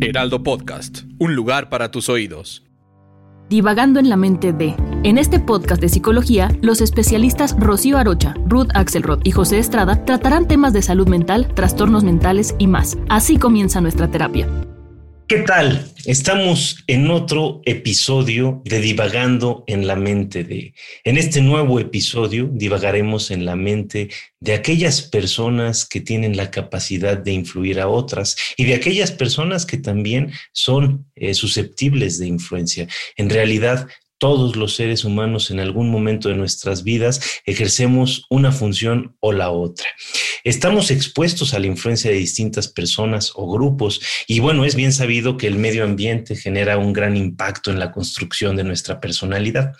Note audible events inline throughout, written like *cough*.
Heraldo Podcast, un lugar para tus oídos. Divagando en la mente de. En este podcast de psicología, los especialistas Rocío Arocha, Ruth Axelrod y José Estrada tratarán temas de salud mental, trastornos mentales y más. Así comienza nuestra terapia. ¿Qué tal? Estamos en otro episodio de Divagando en la mente de. En este nuevo episodio divagaremos en la mente de aquellas personas que tienen la capacidad de influir a otras y de aquellas personas que también son eh, susceptibles de influencia. En realidad, todos los seres humanos en algún momento de nuestras vidas ejercemos una función o la otra. Estamos expuestos a la influencia de distintas personas o grupos y bueno, es bien sabido que el medio ambiente genera un gran impacto en la construcción de nuestra personalidad.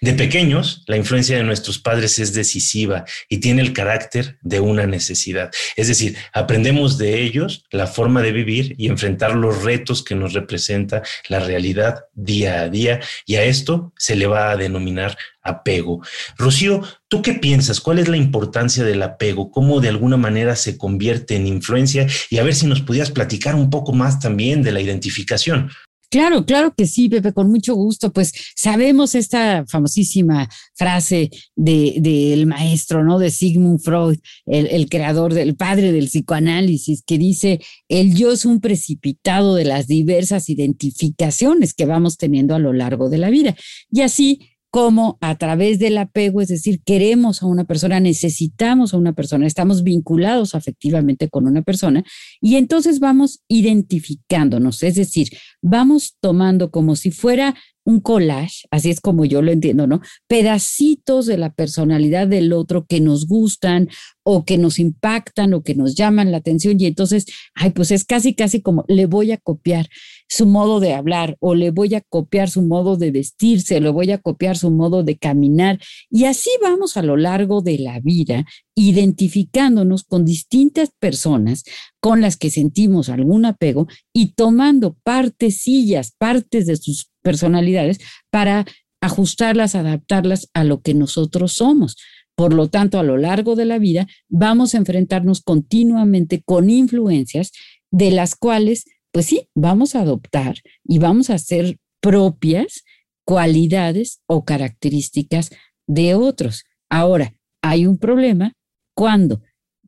De pequeños, la influencia de nuestros padres es decisiva y tiene el carácter de una necesidad. Es decir, aprendemos de ellos la forma de vivir y enfrentar los retos que nos representa la realidad día a día y a esto se le va a denominar apego. Rocío, ¿tú qué piensas? ¿Cuál es la importancia del apego? ¿Cómo de alguna manera se convierte en influencia? Y a ver si nos pudieras platicar un poco más también de la identificación. Claro, claro que sí, Pepe, con mucho gusto. Pues sabemos esta famosísima frase del de, maestro, ¿no? De Sigmund Freud, el, el, creador del padre del psicoanálisis, que dice, el yo es un precipitado de las diversas identificaciones que vamos teniendo a lo largo de la vida. Y así como a través del apego, es decir, queremos a una persona, necesitamos a una persona, estamos vinculados afectivamente con una persona y entonces vamos identificándonos, es decir, vamos tomando como si fuera un collage, así es como yo lo entiendo, ¿no? Pedacitos de la personalidad del otro que nos gustan o que nos impactan o que nos llaman la atención y entonces, ay, pues es casi, casi como le voy a copiar su modo de hablar o le voy a copiar su modo de vestirse, le voy a copiar su modo de caminar y así vamos a lo largo de la vida identificándonos con distintas personas con las que sentimos algún apego y tomando partecillas, partes de sus personalidades para ajustarlas, adaptarlas a lo que nosotros somos. Por lo tanto, a lo largo de la vida vamos a enfrentarnos continuamente con influencias de las cuales, pues sí, vamos a adoptar y vamos a hacer propias cualidades o características de otros. Ahora, hay un problema cuando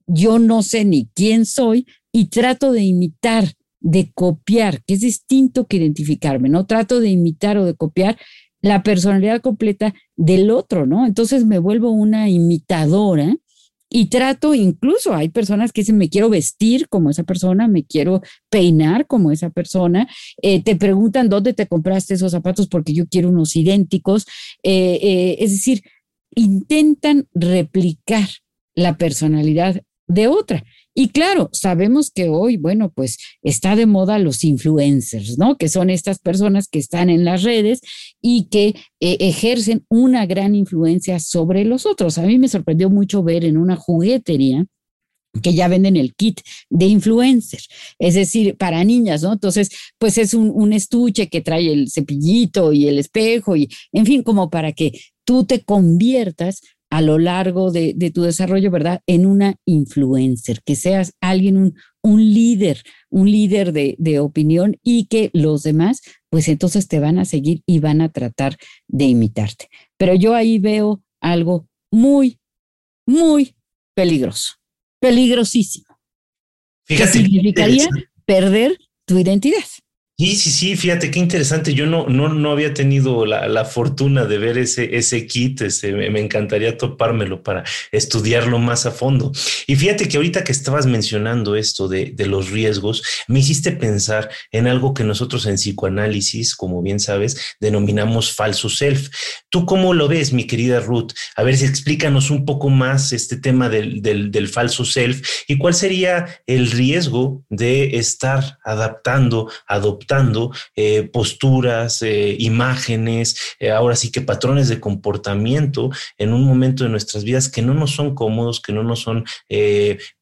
yo no sé ni quién soy y trato de imitar de copiar, que es distinto que identificarme, ¿no? Trato de imitar o de copiar la personalidad completa del otro, ¿no? Entonces me vuelvo una imitadora y trato, incluso hay personas que dicen, me quiero vestir como esa persona, me quiero peinar como esa persona, eh, te preguntan dónde te compraste esos zapatos porque yo quiero unos idénticos, eh, eh, es decir, intentan replicar la personalidad de otra. Y claro, sabemos que hoy, bueno, pues está de moda los influencers, ¿no? Que son estas personas que están en las redes y que eh, ejercen una gran influencia sobre los otros. A mí me sorprendió mucho ver en una juguetería que ya venden el kit de influencer, es decir, para niñas, ¿no? Entonces, pues es un, un, estuche que trae el cepillito y el espejo y, en fin, como para que tú te conviertas a lo largo de, tu desarrollo, ¿verdad? En una influencer, que seas alguien, un, un líder, un líder de, de, opinión y que los demás, pues entonces te van a seguir y van a tratar de imitarte. Pero yo ahí veo algo muy, muy peligroso, peligrosísimo. Fíjate. ¿Qué significaría perder tu identidad. Sí, sí, sí, fíjate qué interesante. Yo no, no, no había tenido la, fortuna de ver ese, ese kit. Ese, me, encantaría topármelo para estudiarlo más a fondo. Y fíjate que ahorita que estabas mencionando esto de, de los riesgos, me hiciste pensar en algo que nosotros en psicoanálisis, como bien sabes, denominamos falso self. ¿Tú cómo lo ves, mi querida Ruth? A ver si explícanos un poco más este tema del, del, del falso self y cuál sería el riesgo de estar adaptando, adoptando eh, posturas, eh, imágenes, eh, ahora sí que patrones de comportamiento en un momento de nuestras vidas que no nos son cómodos, que no nos son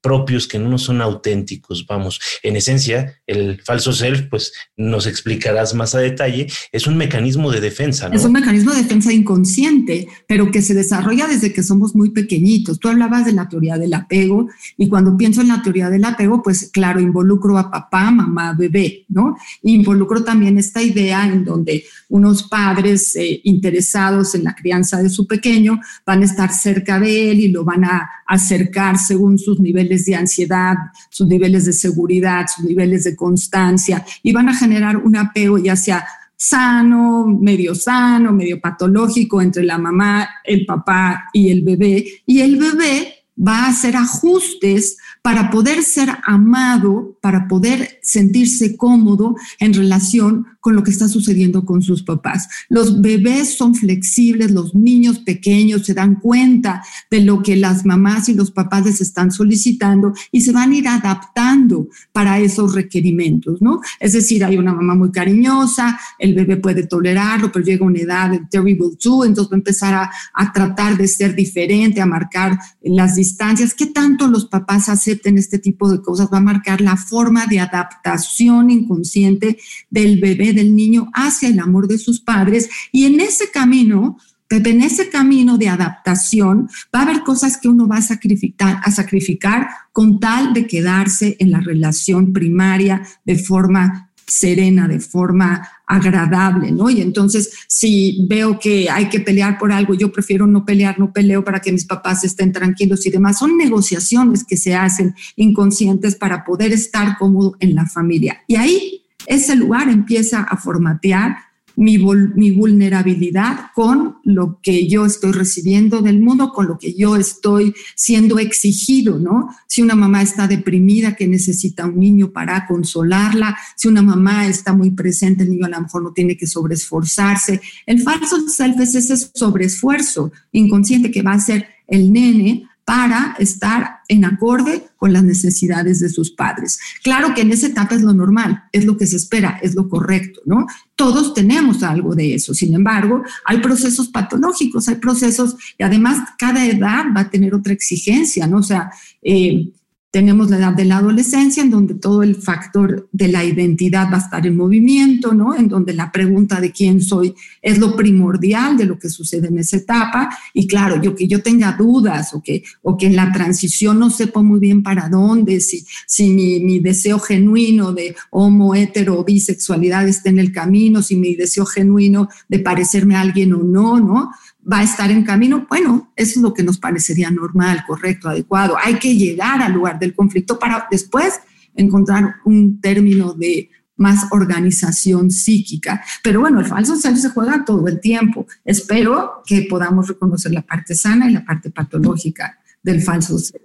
propios, que no nos son auténticos. Vamos, en esencia, el falso self, pues nos explicarás más a detalle, es un mecanismo de defensa. Es un mecanismo de defensa inconsciente, pero que se desarrolla desde que somos muy pequeñitos. Tú hablabas de la teoría del apego y cuando pienso en la teoría del apego, pues claro, involucro a papá, mamá, bebé, ¿no? Y involucro también esta idea en donde unos padres eh, interesados en la crianza de su pequeño van a estar cerca de él y lo van a acercar según sus niveles de ansiedad, sus niveles de seguridad, sus niveles de constancia y van a generar un apego ya sea sano, medio sano, medio patológico entre la mamá, el papá y el bebé. Y el bebé va a hacer ajustes para poder ser amado, para poder sentirse cómodo en relación con lo que está sucediendo con sus papás. Los bebés son flexibles, los niños pequeños se dan cuenta de lo que las mamás y los papás les están solicitando y se van a ir adaptando para esos requerimientos, ¿no? Es decir, hay una mamá muy cariñosa, el bebé puede tolerarlo, pero llega una edad de terrible two, entonces va a empezar a, a tratar de ser diferente, a marcar las distancias. ¿Qué tanto los papás acepten este tipo de cosas? Va a marcar la forma de adaptación inconsciente del bebé del niño hacia el amor de sus padres y en ese camino en ese camino de adaptación va a haber cosas que uno va a sacrificar, a sacrificar con tal de quedarse en la relación primaria de forma serena, de forma agradable, ¿no? Y entonces, si veo que hay que pelear por algo, yo prefiero no pelear, no peleo para que mis papás estén tranquilos y demás. Son negociaciones que se hacen inconscientes para poder estar cómodo en la familia. Y ahí ese lugar empieza a formatear mi, vulnerabilidad con lo que yo estoy recibiendo del mundo, con lo que yo estoy siendo exigido, ¿no? Si una mamá está deprimida que necesita un niño para consolarla, si una mamá está muy presente, el niño a lo mejor no tiene que sobreesforzarse. El falso self es ese sobreesfuerzo inconsciente que va a ser el nene para estar en acorde con las necesidades de sus padres. Claro que en esa etapa es lo normal, es lo que se espera, es lo correcto, ¿no? Todos tenemos algo de eso. Sin embargo, hay procesos patológicos, hay procesos, y además cada edad va a tener otra exigencia, ¿no? O sea, eh, tenemos la edad de la adolescencia, en donde todo el factor de la identidad va a estar en movimiento, ¿no? En donde la pregunta de quién soy es lo primordial de lo que sucede en esa etapa. Y claro, yo que yo tenga dudas o que, o que en la transición no sepa muy bien para dónde, si, si mi, mi deseo genuino de homo, hetero o bisexualidad está en el camino, si mi deseo genuino de parecerme a alguien o no, ¿no? Va a estar en camino, bueno, eso es lo que nos parecería normal, correcto, adecuado. Hay que llegar al lugar del conflicto para después encontrar un término de más organización psíquica. Pero bueno, el falso self se juega todo el tiempo. Espero que podamos reconocer la parte sana y la parte patológica del falso self.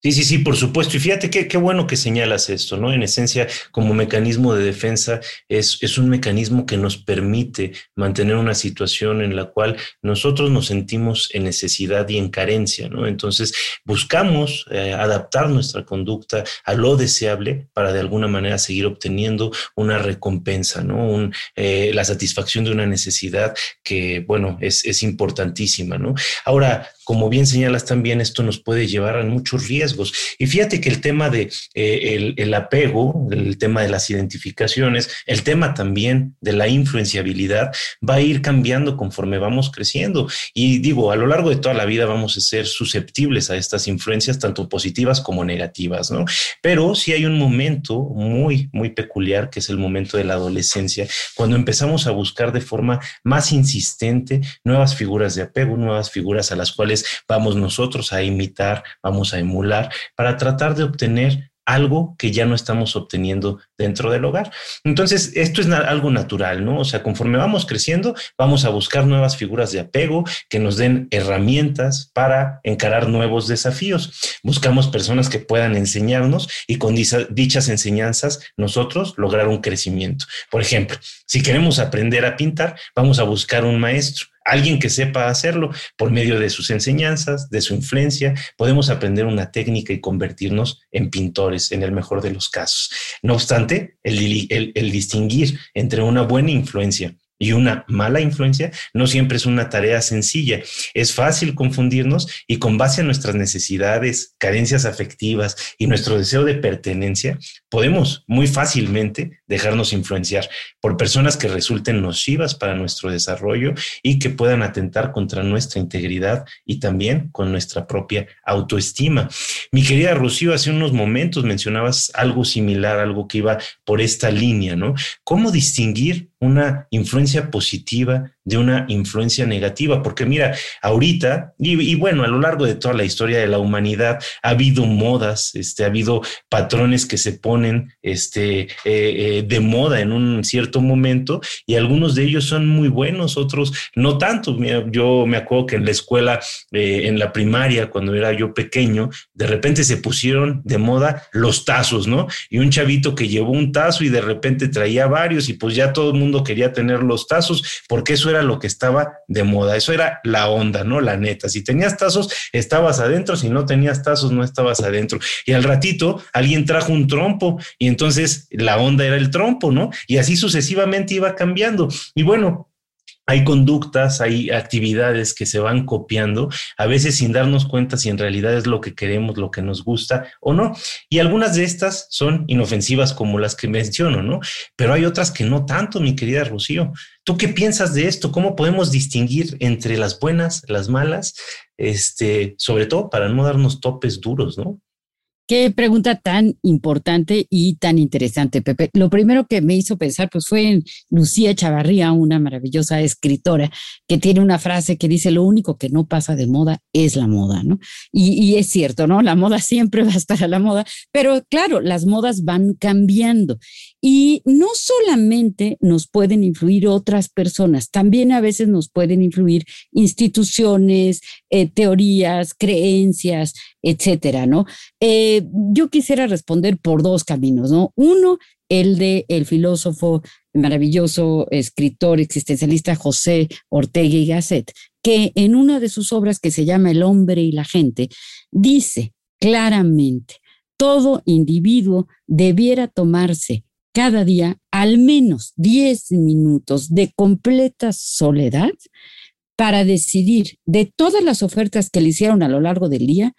Sí, sí, sí, por supuesto. Y fíjate qué, qué bueno que señalas esto, ¿no? En esencia, como mecanismo de defensa, es, es un mecanismo que nos permite mantener una situación en la cual nosotros nos sentimos en necesidad y en carencia, ¿no? Entonces, buscamos eh, adaptar nuestra conducta a lo deseable para de alguna manera seguir obteniendo una recompensa, ¿no? Eh, la satisfacción de una necesidad que, bueno, es, es importantísima, ¿no? Ahora, como bien señalas también, esto nos puede llevar a muchos riesgos. Y fíjate que el tema de eh, apego, el tema de las identificaciones, el tema también de la influenciabilidad va a ir cambiando conforme vamos creciendo. Y digo, a lo largo de toda la vida vamos a ser susceptibles a estas influencias, tanto positivas como negativas, ¿no? Pero sí hay un momento muy, muy peculiar, que es el momento de la adolescencia, cuando empezamos a buscar de forma más insistente nuevas figuras de apego, nuevas figuras a las cuales vamos nosotros a imitar, vamos a emular, para tratar de obtener algo que ya no estamos obteniendo dentro del hogar. Entonces, esto es algo natural, ¿no? O sea, conforme vamos creciendo, vamos a buscar nuevas figuras de apego que nos den herramientas para encarar nuevos desafíos. Buscamos personas que puedan enseñarnos y con dichas enseñanzas nosotros lograr un crecimiento. Por ejemplo, si queremos aprender a pintar, vamos a buscar un maestro alguien que sepa hacerlo por medio de sus enseñanzas, de su influencia, podemos aprender una técnica y convertirnos en pintores en el mejor de los casos. No obstante, el, distinguir entre una buena influencia y una mala influencia no siempre es una tarea sencilla. Es fácil confundirnos y con base a nuestras necesidades, carencias afectivas y nuestro deseo de pertenencia, podemos muy fácilmente dejarnos influenciar por personas que resulten nocivas para nuestro desarrollo y que puedan atentar contra nuestra integridad y también con nuestra propia autoestima. Mi querida Rocío, hace unos momentos mencionabas algo similar, algo que iba por esta línea, ¿no? ¿Cómo distinguir una influencia positiva de una influencia negativa, porque mira, ahorita, y, bueno, a lo largo de toda la historia de la humanidad ha habido modas, este, ha habido patrones que se ponen este, eh, eh, de moda en un cierto momento y algunos de ellos son muy buenos, otros no tanto. yo me acuerdo que en la escuela, eh, en la primaria, cuando era yo pequeño, de repente se pusieron de moda los tazos, ¿no? Y un chavito que llevó un tazo y de repente traía varios y pues ya todo el mundo quería tener los tazos porque eso era lo que estaba de moda, eso era la onda, ¿no? La neta, si tenías tazos, estabas adentro, si no tenías tazos, no estabas adentro. Y al ratito alguien trajo un trompo y entonces la onda era el trompo, ¿no? Y así sucesivamente iba cambiando. Y bueno, hay conductas, hay actividades que se van copiando, a veces sin darnos cuenta si en realidad es lo que queremos, lo que nos gusta o no. Y algunas de estas son inofensivas como las que menciono, ¿no? Pero hay otras que no tanto, mi querida Rocío. ¿Tú qué piensas de esto? ¿Cómo podemos distinguir entre las buenas, las malas? Este, sobre todo para no darnos topes duros, ¿no? Qué pregunta tan importante y tan interesante, Pepe. Lo primero que me hizo pensar pues fue en Lucía Chavarría, una maravillosa escritora que tiene una frase que dice lo único que no pasa de moda es la moda, ¿no? Y, y es cierto, ¿no? La moda siempre *laughs* va a estar a la moda, pero claro, las modas van cambiando y no solamente nos pueden influir otras personas, también a veces nos pueden influir instituciones, eh, teorías, creencias, etcétera, ¿no? Eh, yo quisiera responder por dos caminos, ¿no? Uno, el de el filósofo maravilloso escritor existencialista José Ortega y Gasset, que en una de sus obras que se llama El hombre y la gente, dice claramente, todo individuo debiera tomarse cada día al menos 10 minutos de completa soledad para decidir de todas las ofertas que le hicieron a lo largo del día,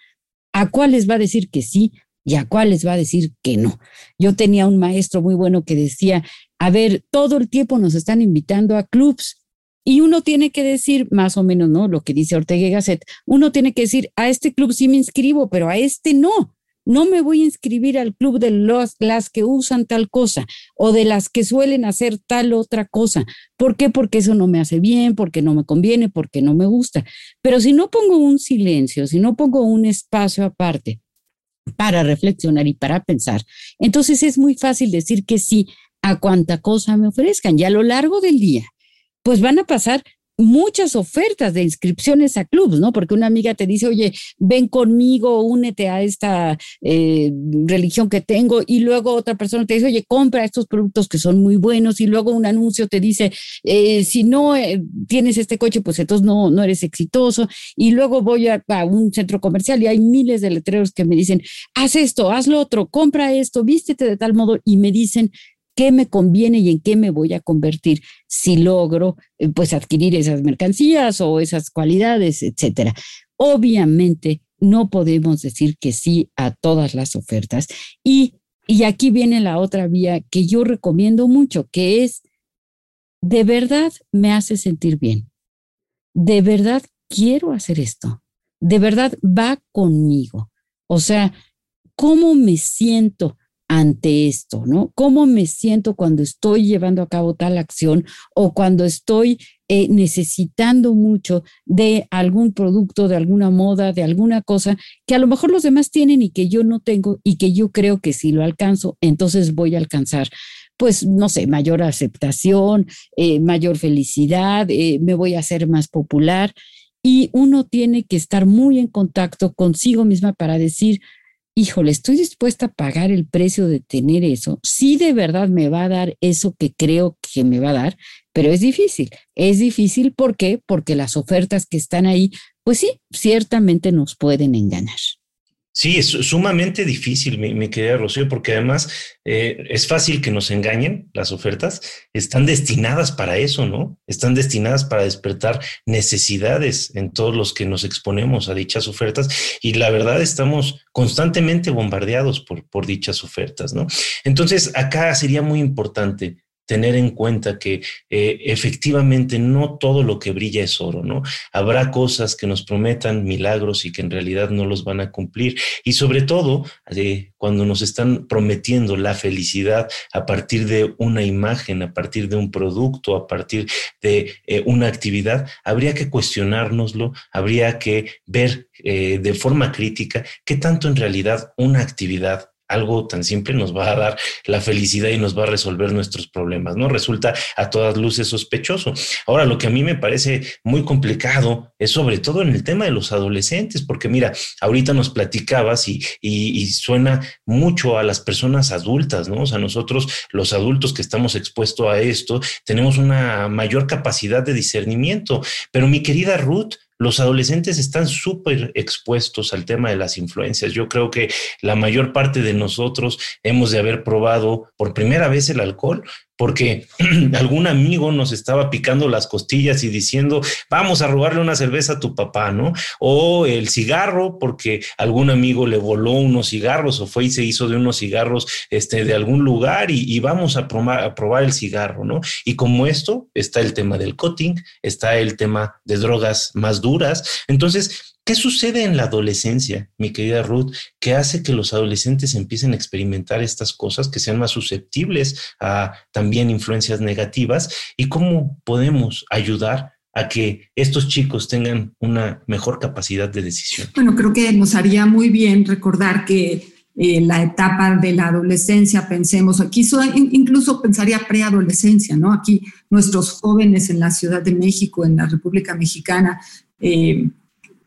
a cuáles va a decir que sí y a cuáles va a decir que no. Yo tenía un maestro muy bueno que decía, a ver, todo el tiempo nos están invitando a clubs y uno tiene que decir, más o menos, ¿no? Lo que dice Ortega Gasset, uno tiene que decir, a este club sí me inscribo, pero a este no. No me voy a inscribir al club de los, las que usan tal cosa o de las que suelen hacer tal otra cosa. ¿Por qué? Porque eso no me hace bien, porque no me conviene, porque no me gusta. Pero si no pongo un silencio, si no pongo un espacio aparte para reflexionar y para pensar, entonces es muy fácil decir que sí a cuanta cosa me ofrezcan. Y a lo largo del día, pues van a pasar muchas ofertas de inscripciones a clubs, ¿no? Porque una amiga te dice, oye, ven conmigo, únete a esta eh, religión que tengo, y luego otra persona te dice, oye, compra estos productos que son muy buenos, y luego un anuncio te dice, eh, si no eh, tienes este coche, pues entonces no, no eres exitoso, y luego voy a, a, un centro comercial y hay miles de letreros que me dicen, haz esto, haz lo otro, compra esto, vístete de tal modo, y me dicen, qué me conviene y en qué me voy a convertir si logro eh, pues adquirir esas mercancías o esas cualidades, etcétera. Obviamente no podemos decir que sí a todas las ofertas y y aquí viene la otra vía que yo recomiendo mucho, que es, de verdad me hace sentir bien. De verdad quiero hacer esto. De verdad va conmigo. O sea, ¿cómo me siento ante esto, ¿no? ¿Cómo me siento cuando estoy llevando a cabo tal acción o cuando estoy eh, necesitando mucho de algún producto, de alguna moda, de alguna cosa que a lo mejor los demás tienen y que yo no tengo y que yo creo que si lo alcanzo, entonces voy a alcanzar pues, no sé, mayor aceptación, eh, mayor felicidad, eh, me voy a hacer más popular. Y uno tiene que estar muy en contacto consigo misma para decir, híjole, estoy dispuesta a pagar el precio de tener eso. Sí, de verdad me va a dar eso que creo que me va a dar, pero es difícil. Es difícil, ¿por qué? Porque las ofertas que están ahí, pues sí, ciertamente nos pueden engañar. Sí, es sumamente difícil, mi, querida Rocío, porque además eh, es fácil que nos engañen las ofertas. Están destinadas para eso, ¿no? Están destinadas para despertar necesidades en todos los que nos exponemos a dichas ofertas. Y la verdad, estamos constantemente bombardeados por, por dichas ofertas, ¿no? Entonces, acá sería muy importante tener en cuenta que eh, efectivamente no todo lo que brilla es oro, ¿no? Habrá cosas que nos prometan milagros y que en realidad no los van a cumplir. Y sobre todo, eh, cuando nos están prometiendo la felicidad a partir de una imagen, a partir de un producto, a partir de eh, una actividad, habría que cuestionárnoslo, habría que ver de forma crítica qué tanto en realidad una actividad algo tan simple nos va a dar la felicidad y nos va a resolver nuestros problemas, ¿no? Resulta a todas luces sospechoso. Ahora, lo que a mí me parece muy complicado es sobre todo en el tema de los adolescentes, porque mira, ahorita nos platicabas y, y, suena mucho a las personas adultas, ¿no? O sea, nosotros, los adultos que estamos expuestos a esto, tenemos una mayor capacidad de discernimiento, pero mi querida Ruth, los adolescentes están súper expuestos al tema de las influencias. Yo creo que la mayor parte de nosotros hemos de haber probado por primera vez el alcohol, porque *clears throat* algún amigo nos estaba picando las costillas y diciendo, vamos a robarle una cerveza a tu papá, ¿no? O el cigarro, porque algún amigo le voló unos cigarros o fue y se hizo de unos cigarros este, de algún lugar y, vamos a, a probar el cigarro, ¿no? Y como esto, está el tema del cutting, está el tema de drogas más duras. Entonces, ¿Qué sucede en la adolescencia, mi querida Ruth, que hace que los adolescentes empiecen a experimentar estas cosas, que sean más susceptibles a también influencias negativas? ¿Y cómo podemos ayudar a que estos chicos tengan una mejor capacidad de decisión? Bueno, creo que nos haría muy bien recordar que eh, la etapa de la adolescencia, pensemos, aquí incluso pensaría preadolescencia, ¿no? Aquí nuestros jóvenes en la Ciudad de México, en la República Mexicana, eh,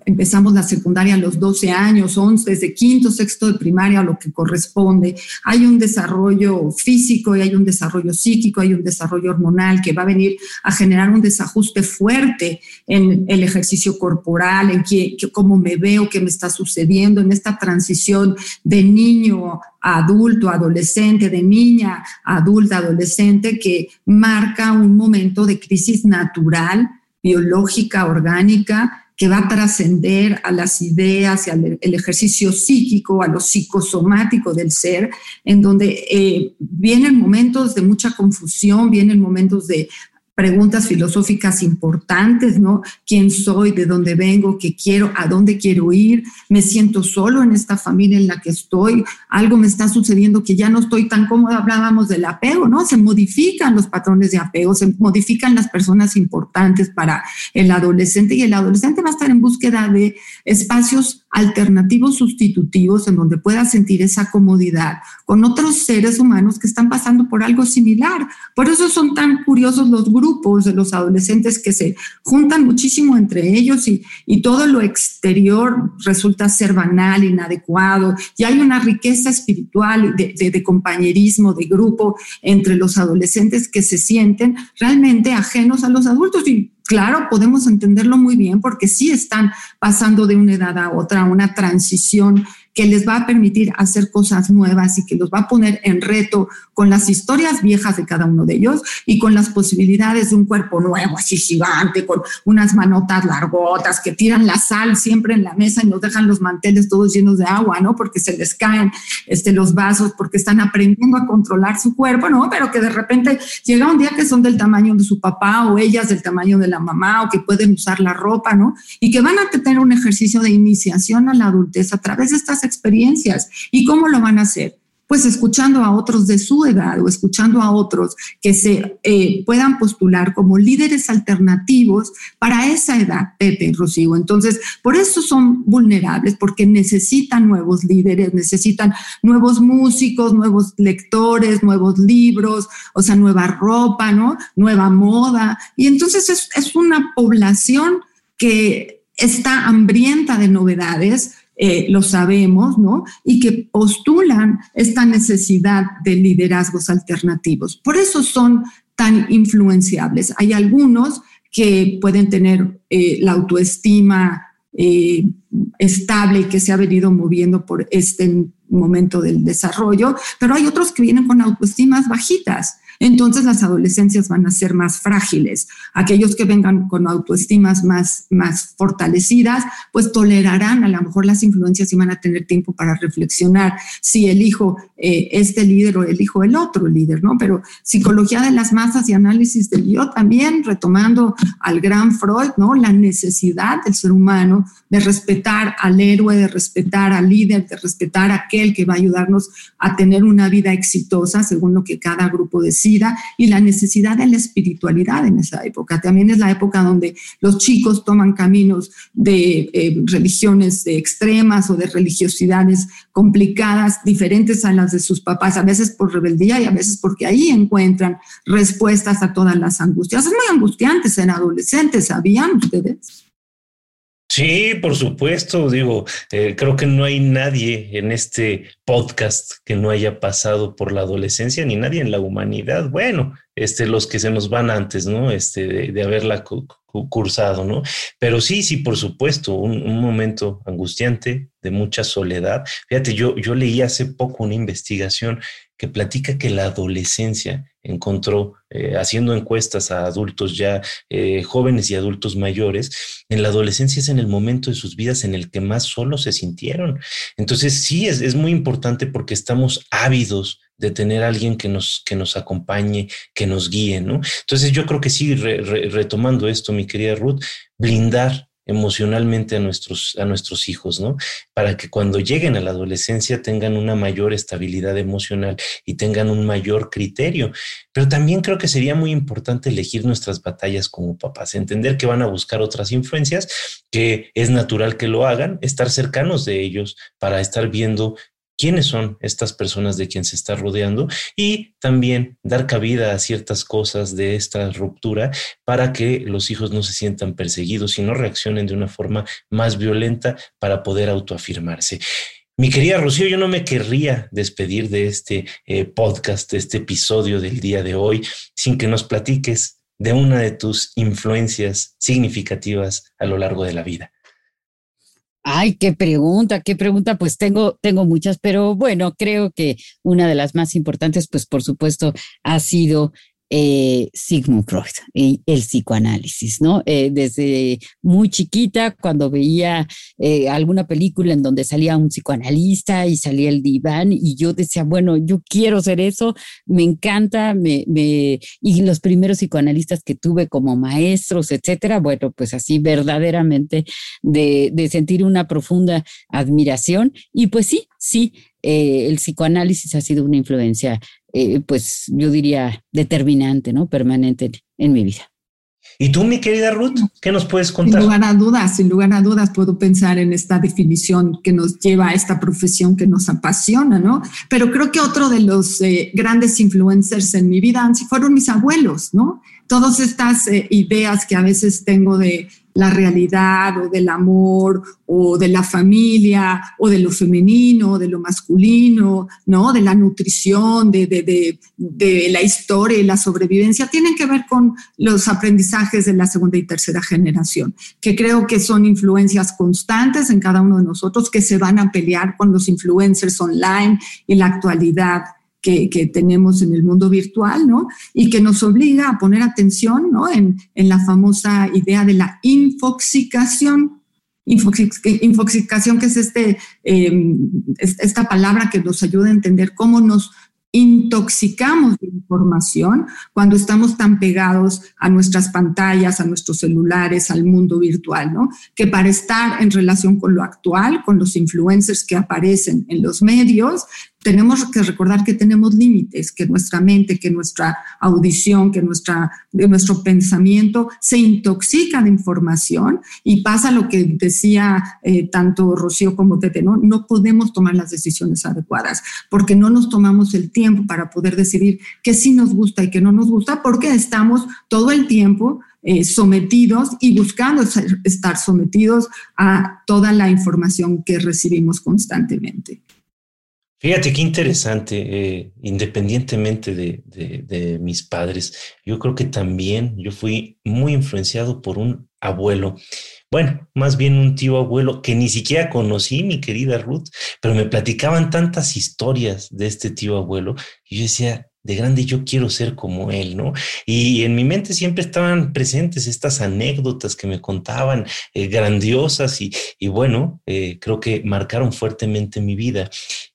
empezamos la secundaria a los 12 años, 11, desde quinto, sexto de primaria, lo que corresponde. Hay un desarrollo físico y hay un desarrollo psíquico, hay un desarrollo hormonal que va a venir a generar un desajuste fuerte en el ejercicio corporal, en qué, cómo me veo, qué me está sucediendo en esta transición de niño a adulto, adolescente, de niña a adulta, adolescente, que marca un momento de crisis natural, biológica, orgánica, que va a trascender a las ideas y al ejercicio psíquico, a lo psicosomático del ser, en donde eh, vienen momentos de mucha confusión, vienen momentos de preguntas filosóficas importantes, ¿no? ¿Quién soy? ¿De dónde vengo? ¿Qué quiero? ¿A dónde quiero ir? ¿Me siento solo en esta familia en la que estoy? Algo me está sucediendo que ya no estoy tan cómoda. Hablábamos del apego, ¿no? Se modifican los patrones de apego, se modifican las personas importantes para el adolescente y el adolescente va a estar en búsqueda de espacios alternativos sustitutivos en donde pueda sentir esa comodidad con otros seres humanos que están pasando por algo similar. Por eso son tan curiosos los grupos de los adolescentes que se juntan muchísimo entre ellos y, todo lo exterior resulta ser banal, inadecuado, y hay una riqueza espiritual de, de, de compañerismo, de grupo entre los adolescentes que se sienten realmente ajenos a los adultos. Y claro, podemos entenderlo muy bien porque sí están pasando de una edad a otra, una transición que les va a permitir hacer cosas nuevas y que los va a poner en reto con las historias viejas de cada uno de ellos y con las posibilidades de un cuerpo nuevo, así gigante, con unas manotas largotas que tiran la sal siempre en la mesa y nos dejan los manteles todos llenos de agua, ¿no? Porque se les caen este, los vasos, porque están aprendiendo a controlar su cuerpo, ¿no? Pero que de repente llega un día que son del tamaño de su papá o ellas del tamaño de la mamá o que pueden usar la ropa, ¿no? Y que van a tener un ejercicio de iniciación a la adultez a través de estas experiencias. ¿Y cómo lo van a hacer? pues escuchando a otros de su edad o escuchando a otros que se eh, puedan postular como líderes alternativos para esa edad, Pepe, Rocío. Entonces, por eso son vulnerables, porque necesitan nuevos líderes, necesitan nuevos músicos, nuevos lectores, nuevos libros, o sea, nueva ropa, ¿no? Nueva moda. Y entonces es, es una población que está hambrienta de novedades, eh, lo sabemos, ¿no? Y que postulan esta necesidad de liderazgos alternativos. Por eso son tan influenciables. Hay algunos que pueden tener eh, la autoestima eh, estable y que se ha venido moviendo por este momento del desarrollo, pero hay otros que vienen con autoestimas bajitas entonces las adolescencias van a ser más frágiles. Aquellos que vengan con autoestimas más, más fortalecidas, pues tolerarán a lo mejor las influencias y van a tener tiempo para reflexionar si elijo eh, este líder o elijo el otro líder, ¿no? Pero psicología de las masas y análisis del yo también, retomando al gran Freud, ¿no? La necesidad del ser humano de respetar al héroe, de respetar al líder, de respetar a aquel que va a ayudarnos a tener una vida exitosa según lo que cada grupo decide y la necesidad de la espiritualidad en esa época. También es la época donde los chicos toman caminos de eh, religiones extremas o de religiosidades complicadas, diferentes a las de sus papás, a veces por rebeldía y a veces porque ahí encuentran respuestas a todas las angustias. Es muy angustiante ser adolescentes, ¿sabían ustedes? Sí, por supuesto, digo, eh, creo que no hay nadie en este podcast que no haya pasado por la adolescencia, ni nadie en la humanidad. Bueno, este, los que se nos van antes, ¿no? Este, de, haberla cursado, ¿no? Pero sí, sí, por supuesto, un, un, momento angustiante, de mucha soledad. Fíjate, yo, yo leí hace poco una investigación que platica que la adolescencia encontró, eh, haciendo encuestas a adultos ya eh, jóvenes y adultos mayores, en la adolescencia es en el momento de sus vidas en el que más solos se sintieron. Entonces sí, es, es muy importante porque estamos ávidos de tener alguien que nos, que nos acompañe, que nos guíe, ¿no? Entonces yo creo que sí, retomando esto, mi querida Ruth, blindar emocionalmente a nuestros, a nuestros hijos, ¿no? Para que cuando lleguen a la adolescencia tengan una mayor estabilidad emocional y tengan un mayor criterio. Pero también creo que sería muy importante elegir nuestras batallas como papás, entender que van a buscar otras influencias, que es natural que lo hagan, estar cercanos de ellos para estar viendo quiénes son estas personas de quien se está rodeando y también dar cabida a ciertas cosas de esta ruptura para que los hijos no se sientan perseguidos y no reaccionen de una forma más violenta para poder autoafirmarse. Mi querida Rocío, yo no me querría despedir de este eh, podcast, de este episodio del día de hoy, sin que nos platiques de una de tus influencias significativas a lo largo de la vida. Ay, qué pregunta, qué pregunta. Pues tengo, tengo muchas, pero bueno, creo que una de las más importantes, pues por supuesto, ha sido eh, Sigmund Freud el psicoanálisis, ¿no? Eh, desde muy chiquita, cuando veía eh, alguna película en donde salía un psicoanalista y salía el diván, y yo decía, bueno, yo quiero ser eso, me encanta, me, y los primeros psicoanalistas que tuve como maestros, etcétera, bueno, pues así verdaderamente de, de sentir una profunda admiración, y pues sí, sí, el psicoanálisis ha sido una influencia eh, pues yo diría, determinante, ¿no? Permanente en, mi vida. ¿Y tú, mi querida Ruth, qué nos puedes contar? Sin lugar a dudas, sin lugar a dudas puedo pensar en esta definición que nos lleva a esta profesión que nos apasiona, ¿no? Pero creo que otro de los eh, grandes influencers en mi vida fueron mis abuelos, ¿no? Todas estas eh, ideas que a veces tengo de la realidad o del amor o de la familia o de lo femenino, de lo masculino, ¿no? De la nutrición, de, de, de, la historia y la sobrevivencia, tienen que ver con los aprendizajes de la segunda y tercera generación, que creo que son influencias constantes en cada uno de nosotros que se van a pelear con los influencers online y la actualidad que, tenemos en el mundo virtual, ¿no? Y que nos obliga a poner atención, ¿no? En, la famosa idea de la infoxicación. Infoxicación, que es este, em, esta palabra que nos ayuda a entender cómo nos intoxicamos de información cuando estamos tan pegados a nuestras pantallas, a nuestros celulares, al mundo virtual, ¿no? Que para estar en relación con lo actual, con los influencers que aparecen en los medios, tenemos que recordar que tenemos límites, que nuestra mente, que nuestra audición, que nuestra, nuestro pensamiento se intoxica de información y pasa lo que decía eh, tanto Rocío como Tete, ¿no? No podemos tomar las decisiones adecuadas porque no nos tomamos el tiempo para poder decidir qué sí nos gusta y qué no nos gusta porque estamos todo el tiempo eh, sometidos y buscando estar sometidos a toda la información que recibimos constantemente. Fíjate qué interesante, eh, independientemente de, de, mis padres, yo creo que también yo fui muy influenciado por un abuelo, bueno, más bien un tío abuelo que ni siquiera conocí, mi querida Ruth, pero me platicaban tantas historias de este tío abuelo y yo decía, de grande yo quiero ser como él, ¿no? Y en mi mente siempre estaban presentes estas anécdotas que me contaban, eh, grandiosas y, y bueno, eh, creo que marcaron fuertemente mi vida.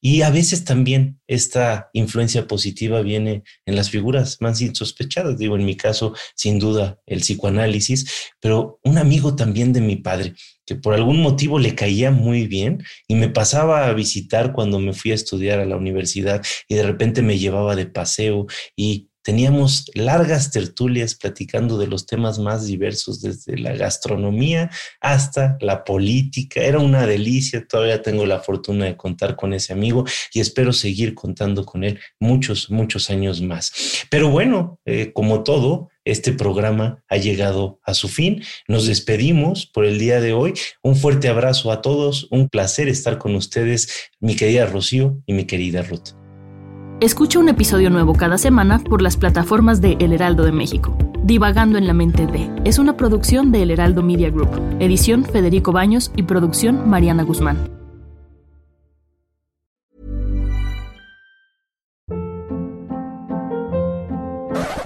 Y a veces también esta influencia positiva viene en las figuras más insospechadas, digo, en mi caso, sin duda, el psicoanálisis, pero un amigo también de mi padre que por algún motivo le caía muy bien y me pasaba a visitar cuando me fui a estudiar a la universidad y de repente me llevaba de paseo y teníamos largas tertulias platicando de los temas más diversos, desde la gastronomía hasta la política. Era una delicia, todavía tengo la fortuna de contar con ese amigo y espero seguir contando con él muchos, muchos años más. Pero bueno, eh, como todo, este programa ha llegado a su fin. Nos despedimos por el día de hoy. Un fuerte abrazo a todos. Un placer estar con ustedes, mi querida Rocío y mi querida Ruth. Escucha un episodio nuevo cada semana por las plataformas de El Heraldo de México. Divagando en la mente de es una producción de El Heraldo Media Group. Edición Federico Baños y producción Mariana Guzmán.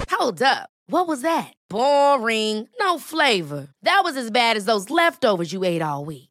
Hold up. What was that? Boring. No flavor. That was as bad as those leftovers you ate all week.